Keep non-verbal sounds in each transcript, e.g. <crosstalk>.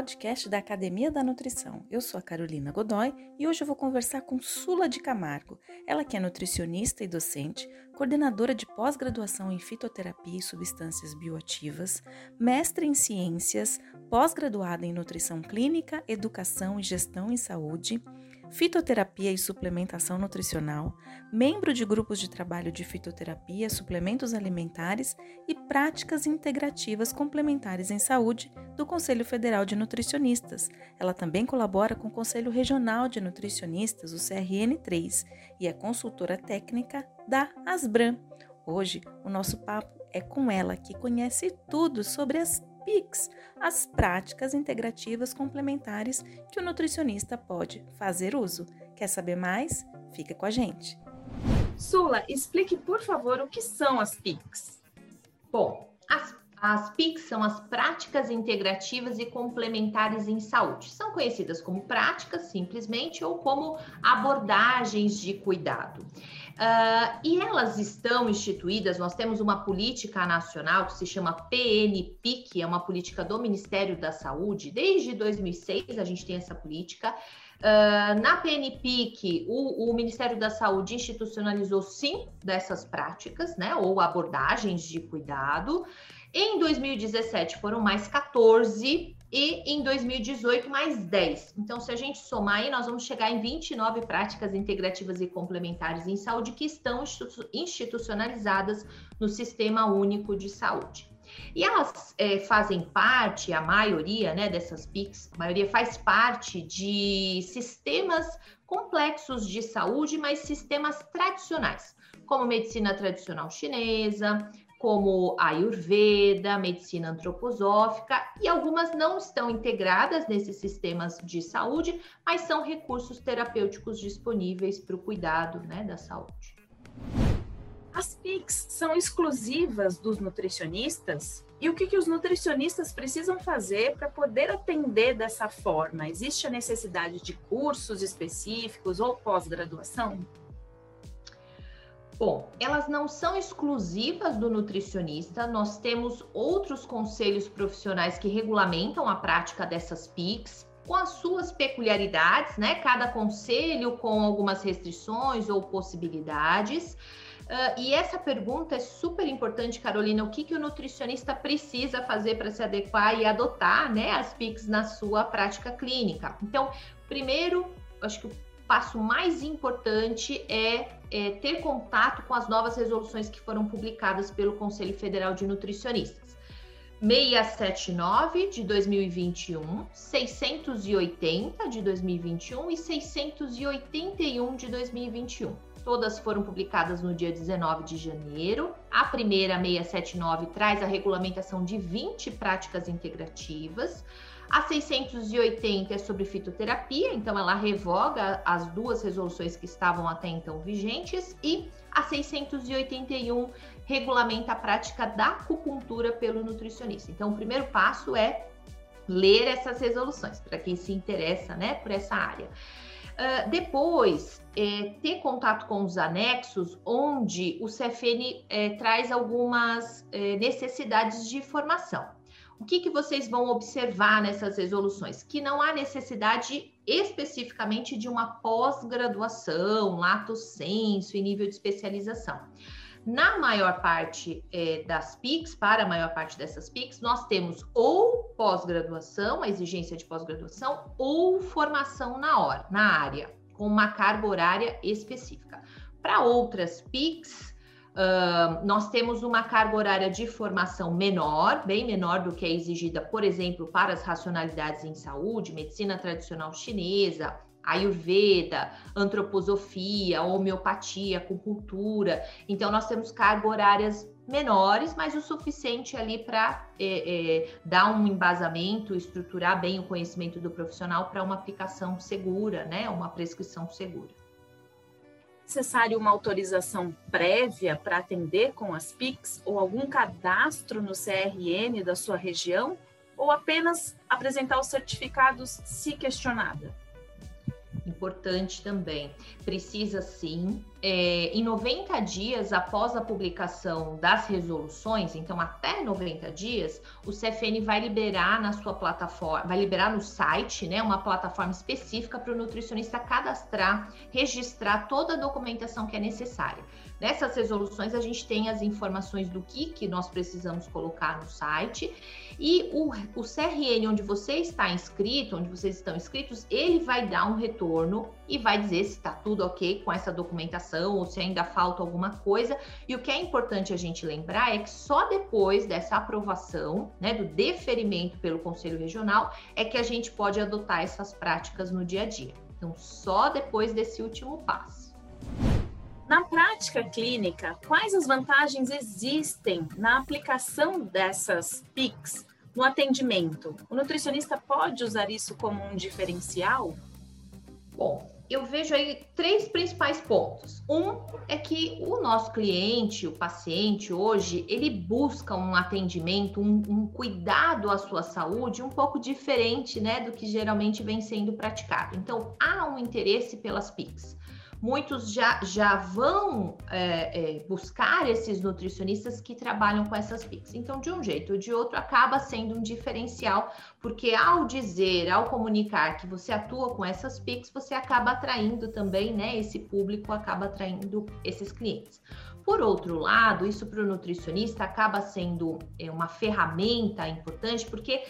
podcast da Academia da Nutrição. Eu sou a Carolina Godoy e hoje eu vou conversar com Sula de Camargo. Ela que é nutricionista e docente, coordenadora de pós-graduação em fitoterapia e substâncias bioativas, mestre em ciências, pós-graduada em nutrição clínica, educação e gestão em saúde, fitoterapia e suplementação nutricional, membro de grupos de trabalho de fitoterapia, suplementos alimentares e práticas integrativas complementares em saúde do Conselho Federal de Nutricionistas. Ela também colabora com o Conselho Regional de Nutricionistas, o CRN3, e é consultora técnica da Asbram. Hoje, o nosso papo é com ela, que conhece tudo sobre as PICs, as práticas integrativas complementares que o nutricionista pode fazer uso. Quer saber mais? Fica com a gente. Sula, explique por favor o que são as PICs. Bom, as, as PICs são as práticas integrativas e complementares em saúde. São conhecidas como práticas, simplesmente, ou como abordagens de cuidado. Uh, e elas estão instituídas, nós temos uma política nacional que se chama PNPIC, é uma política do Ministério da Saúde, desde 2006 a gente tem essa política. Uh, na PNPIC, o, o, Ministério da Saúde institucionalizou sim dessas práticas, né, ou abordagens de cuidado. Em 2017 foram mais 14 e em 2018 mais 10. Então, se a gente somar aí, nós vamos chegar em 29 práticas integrativas e complementares em saúde que estão institucionalizadas no Sistema Único de Saúde. E elas é, fazem parte, a maioria né, dessas PICs, a maioria faz parte de sistemas complexos de saúde, mas sistemas tradicionais, como medicina tradicional chinesa, como Ayurveda, medicina antroposófica, e algumas não estão integradas nesses sistemas de saúde, mas são recursos terapêuticos disponíveis para o cuidado né, da saúde. As PICs são exclusivas dos nutricionistas? E o que, que os nutricionistas precisam fazer para poder atender dessa forma? Existe a necessidade de cursos específicos ou pós-graduação? Bom, elas não são exclusivas do nutricionista, nós temos outros conselhos profissionais que regulamentam a prática dessas PICs, com as suas peculiaridades, né? Cada conselho com algumas restrições ou possibilidades. Uh, e essa pergunta é super importante, Carolina. O que, que o nutricionista precisa fazer para se adequar e adotar né, as PICs na sua prática clínica? Então, primeiro, acho que o passo mais importante é, é, ter contato com as novas resoluções que foram publicadas pelo Conselho Federal de Nutricionistas. 679 de 2021, 680 de 2021 e 681 de 2021. Todas foram publicadas no dia 19 de janeiro. A primeira, 679, traz a regulamentação de 20 práticas integrativas. A 680 é sobre fitoterapia, então ela revoga as duas resoluções que estavam até então vigentes, e a 681 regulamenta a prática da acupuntura pelo nutricionista. Então, o primeiro passo é ler essas resoluções, para quem se interessa né, por essa área. Uh, depois, é, ter contato com os anexos, onde o CFN é, traz algumas é, necessidades de formação. O que, que vocês vão observar nessas resoluções? Que não há necessidade especificamente de uma pós-graduação, lato senso e nível de especialização. Na maior parte é, das PICs, para a maior parte dessas PICs, nós temos ou pós-graduação, a exigência de pós-graduação, ou formação na hora, na área, com uma carga horária específica. Para outras PICs, Uh, nós temos uma carga horária de formação menor, bem menor do que é exigida, por exemplo, para as racionalidades em saúde, medicina tradicional chinesa, Ayurveda, antroposofia, homeopatia, acupuntura. Então, nós temos cargas horárias menores, mas o suficiente ali para é, é, dar um embasamento, estruturar bem o conhecimento do profissional para uma aplicação segura, né? Uma prescrição segura necessário uma autorização prévia para atender com as PICs ou algum cadastro no CRN da sua região ou apenas apresentar os certificados se questionada? Importante também. Precisa sim, é, em 90 dias após a publicação das resoluções, então até 90 dias, o CFN vai liberar na sua plataforma, vai liberar no site, né, uma plataforma específica para o nutricionista cadastrar, registrar toda a documentação que é necessária. Nessas resoluções, a gente tem as informações do que, que nós precisamos colocar no site e o, o CRN, onde você está inscrito, onde vocês estão inscritos, ele vai dar um retorno e vai dizer se está tudo ok com essa documentação ou se ainda falta alguma coisa. E o que é importante a gente lembrar é que só depois dessa aprovação, né, do deferimento pelo Conselho Regional, é que a gente pode adotar essas práticas no dia a dia. Então, só depois desse último passo. Na prática clínica, quais as vantagens existem na aplicação dessas PICs no atendimento? O nutricionista pode usar isso como um diferencial? Bom, eu vejo aí três principais pontos. Um é que o nosso cliente, o paciente, hoje, ele busca um atendimento, um, um, cuidado à sua saúde um pouco diferente, né, do que geralmente vem sendo praticado. Então, há um interesse pelas PICs muitos já, já vão é, é, buscar esses nutricionistas que trabalham com essas PICs. Então, de um jeito ou de outro, acaba sendo um diferencial, porque ao dizer, ao comunicar que você atua com essas PICs, você acaba atraindo também, né? Esse público acaba atraindo esses clientes. Por outro lado, isso para o nutricionista acaba sendo é, uma ferramenta importante, porque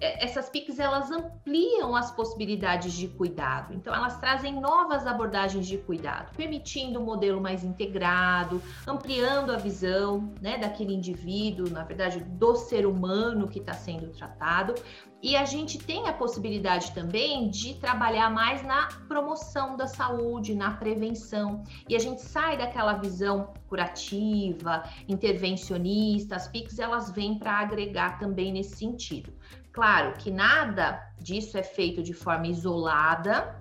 essas PICs elas ampliam as possibilidades de cuidado. Então elas trazem novas abordagens de cuidado, permitindo um modelo mais integrado, ampliando a visão, né, daquele indivíduo, na verdade, do ser humano que está sendo tratado. E a gente tem a possibilidade também de trabalhar mais na promoção da saúde, na prevenção. E a gente sai daquela visão curativa, intervencionista. As PICs elas vêm para agregar também nesse sentido. Claro que nada disso é feito de forma isolada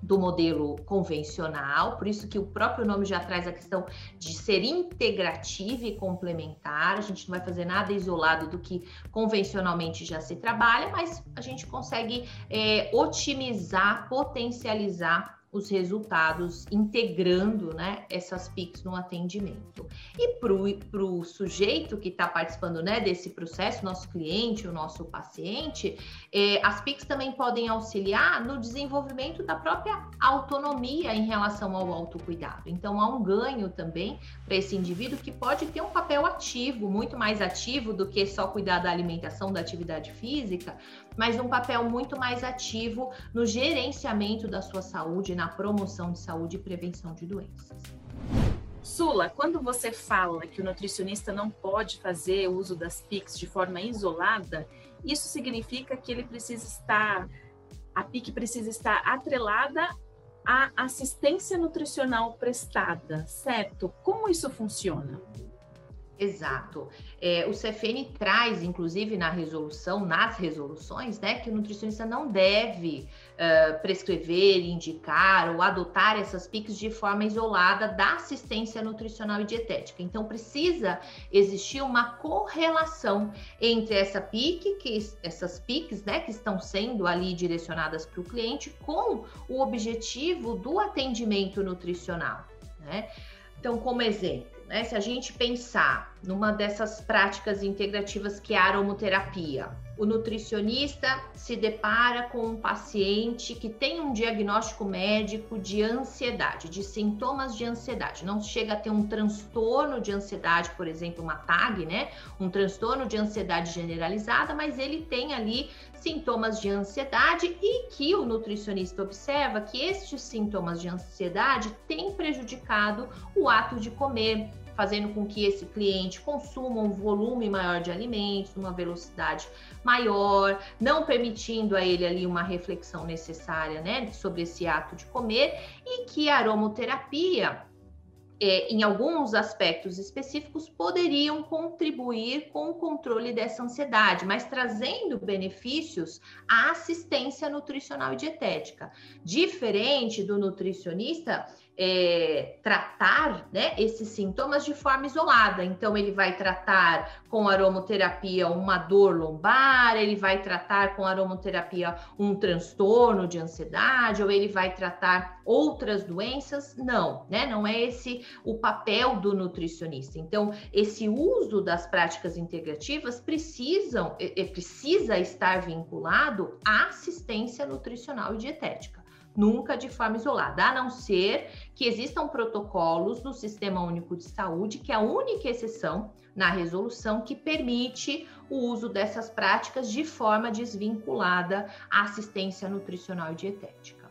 do modelo convencional, por isso que o próprio nome já traz a questão de ser integrativo e complementar. A gente não vai fazer nada isolado do que convencionalmente já se trabalha, mas a gente consegue é, otimizar, potencializar os resultados integrando né, essas PICs no atendimento. E para o sujeito que está participando né, desse processo, nosso cliente, o nosso paciente, é, as PICs também podem auxiliar no desenvolvimento da própria autonomia em relação ao autocuidado. Então, há um ganho também para esse indivíduo que pode ter um papel ativo, muito mais ativo do que só cuidar da alimentação, da atividade física, mas um papel muito mais ativo no gerenciamento da sua saúde, na promoção de saúde e prevenção de doenças. Sula, quando você fala que o nutricionista não pode fazer uso das PICs de forma isolada, isso significa que ele precisa estar, a PIC precisa estar atrelada à assistência nutricional prestada, certo? Como isso funciona? Exato. É, o CFN traz, inclusive, na resolução, nas resoluções, né, que o nutricionista não deve uh, prescrever, indicar ou adotar essas PICs de forma isolada da assistência nutricional e dietética. Então, precisa existir uma correlação entre essa PIC, que essas PICs, né, que estão sendo ali direcionadas para o cliente, com o objetivo do atendimento nutricional, né? Então, como exemplo, né, se a gente pensar numa dessas práticas integrativas que é a aromoterapia, o nutricionista se depara com um paciente que tem um diagnóstico médico de ansiedade, de sintomas de ansiedade. Não chega a ter um transtorno de ansiedade, por exemplo, uma TAG, né? Um transtorno de ansiedade generalizada, mas ele tem ali sintomas de ansiedade e que o nutricionista observa que estes sintomas de ansiedade têm prejudicado o ato de comer, fazendo com que esse cliente consuma um volume maior de alimentos, uma velocidade maior, não permitindo a ele ali uma reflexão necessária, né, sobre esse ato de comer, e que a aromoterapia é, em alguns aspectos específicos, poderiam contribuir com o controle dessa ansiedade, mas trazendo benefícios à assistência nutricional e dietética. Diferente do nutricionista é, tratar né, esses sintomas de forma isolada. Então, ele vai tratar com aromoterapia uma dor lombar, ele vai tratar com aromoterapia um transtorno de ansiedade, ou ele vai tratar outras doenças. Não, né? Não é esse o papel do nutricionista. Então, esse uso das práticas integrativas precisam, é, precisa estar vinculado à assistência nutricional e dietética nunca de forma isolada, a não ser que existam protocolos no Sistema Único de Saúde, que é a única exceção na resolução que permite o uso dessas práticas de forma desvinculada à assistência nutricional e dietética.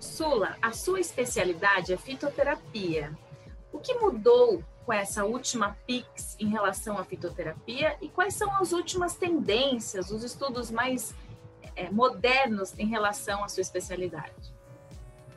Sula, a sua especialidade é fitoterapia. O que mudou com essa última PIX em relação à fitoterapia e quais são as últimas tendências, os estudos mais é, modernos em relação à sua especialidade?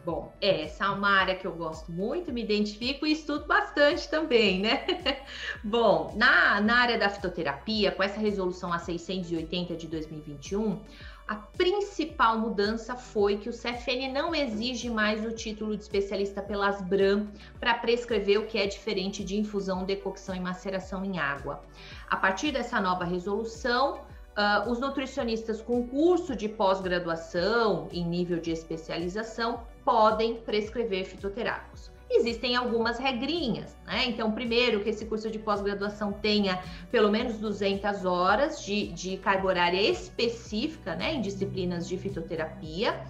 Bom, essa é uma área que eu gosto muito, me identifico e estudo bastante também, né? <laughs> Bom, na, na área da fitoterapia, com essa resolução a 680 de 2021, a principal mudança foi que o CFN não exige mais o título de especialista pelas BRAM para prescrever o que é diferente de infusão, decocção e maceração em água. A partir dessa nova resolução, Uh, os nutricionistas com curso de pós-graduação em nível de especialização podem prescrever fitoterápicos. Existem algumas regrinhas, né? Então, primeiro, que esse curso de pós-graduação tenha pelo menos 200 horas de, de carga horária específica, né, em disciplinas de fitoterapia.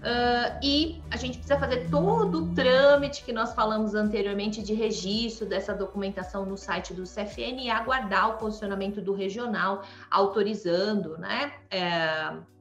Uh, e a gente precisa fazer todo o trâmite que nós falamos anteriormente de registro dessa documentação no site do CFN e aguardar o posicionamento do regional autorizando né, é,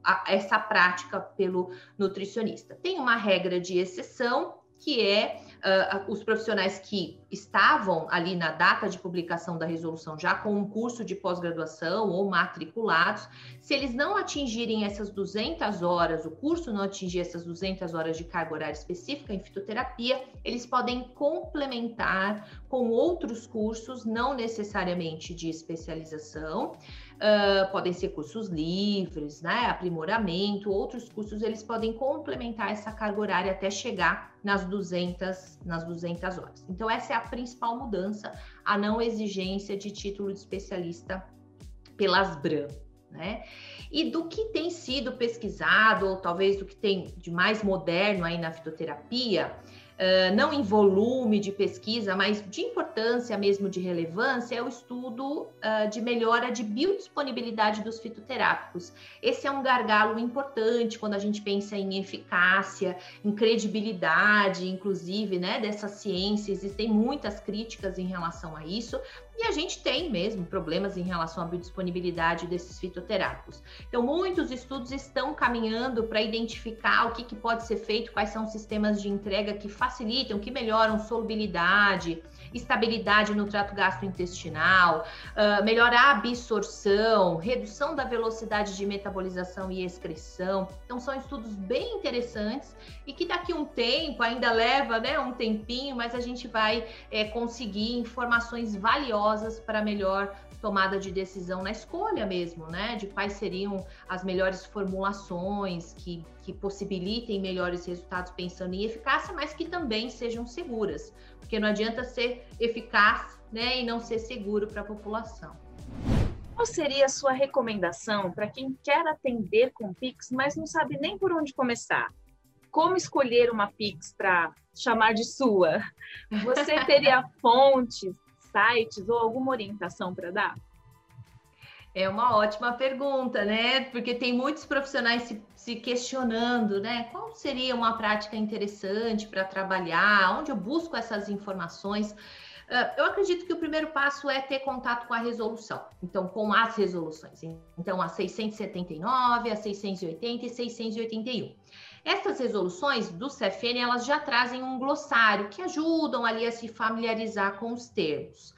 a, essa prática pelo nutricionista. Tem uma regra de exceção que é uh, os profissionais que estavam ali na data de publicação da resolução já com um curso de pós-graduação ou matriculados, se eles não atingirem essas 200 horas, o curso não atingir essas 200 horas de carga horária específica em fitoterapia, eles podem complementar com outros cursos, não necessariamente de especialização, Uh, podem ser cursos livres, né, aprimoramento, outros cursos eles podem complementar essa carga horária até chegar nas 200, nas 200 horas. Então essa é a principal mudança, a não exigência de título de especialista pelas BRAM, né? E do que tem sido pesquisado, ou talvez do que tem de mais moderno aí na fitoterapia, não em volume de pesquisa, mas de importância mesmo de relevância, é o estudo uh, de melhora de biodisponibilidade dos fitoterápicos. Esse é um gargalo importante quando a gente pensa em eficácia, em credibilidade, inclusive, né, dessa ciência. Existem muitas críticas em relação a isso, e a gente tem mesmo problemas em relação à biodisponibilidade desses fitoterápicos. Então, muitos estudos estão caminhando para identificar o que, que pode ser feito, quais são os sistemas de entrega que facilitam, que melhoram solubilidade, estabilidade no trato gastrointestinal, uh, melhorar a absorção, redução da velocidade de metabolização e excreção. Então, são estudos bem interessantes e que daqui um tempo, ainda leva né, um tempinho, mas a gente vai é, conseguir informações valiosas para melhor tomada de decisão na escolha mesmo, né? De quais seriam as melhores formulações que, que possibilitem melhores resultados pensando em eficácia, mas que também sejam seguras, porque não adianta ser eficaz, né, e não ser seguro para a população. Qual seria a sua recomendação para quem quer atender com Pix, mas não sabe nem por onde começar? Como escolher uma Pix para chamar de sua? Você teria <laughs> fontes, sites ou alguma orientação para dar? É uma ótima pergunta, né? Porque tem muitos profissionais se, se questionando, né? Qual seria uma prática interessante para trabalhar? Onde eu busco essas informações? Uh, eu acredito que o primeiro passo é ter contato com a resolução, então com as resoluções. Então, a 679, a 680 e 681. Essas resoluções do CFN, elas já trazem um glossário que ajudam ali a se familiarizar com os termos.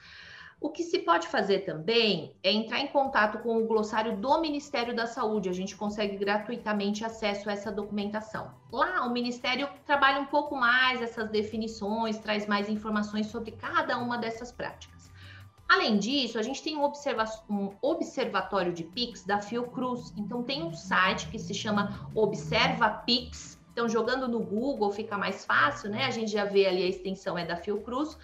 O que se pode fazer também é entrar em contato com o glossário do Ministério da Saúde. A gente consegue gratuitamente acesso a essa documentação. Lá, o Ministério trabalha um pouco mais essas definições, traz mais informações sobre cada uma dessas práticas. Além disso, a gente tem um, observa um observatório de PIX da Fiocruz. Então, tem um site que se chama Observa PIX Então, jogando no Google fica mais fácil, né? A gente já vê ali a extensão é da Fiocruz.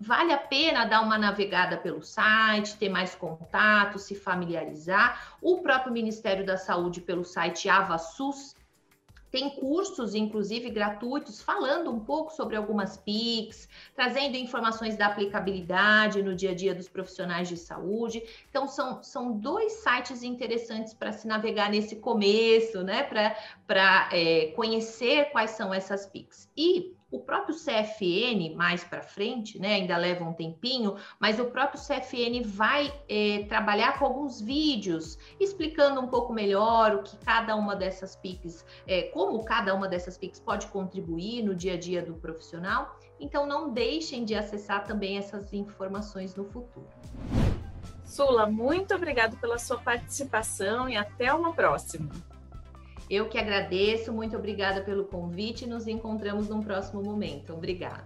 Vale a pena dar uma navegada pelo site, ter mais contato, se familiarizar. O próprio Ministério da Saúde, pelo site AvaSUS, tem cursos, inclusive gratuitos, falando um pouco sobre algumas PICs, trazendo informações da aplicabilidade no dia a dia dos profissionais de saúde. Então, são, são dois sites interessantes para se navegar nesse começo, né? Para é, conhecer quais são essas PICs. E o próprio CFN, mais para frente, né, ainda leva um tempinho, mas o próprio CFN vai é, trabalhar com alguns vídeos explicando um pouco melhor o que cada uma dessas PICs, é, como cada uma dessas PICs pode contribuir no dia a dia do profissional. Então, não deixem de acessar também essas informações no futuro. Sula, muito obrigado pela sua participação e até uma próxima. Eu que agradeço, muito obrigada pelo convite. Nos encontramos num próximo momento. Obrigada.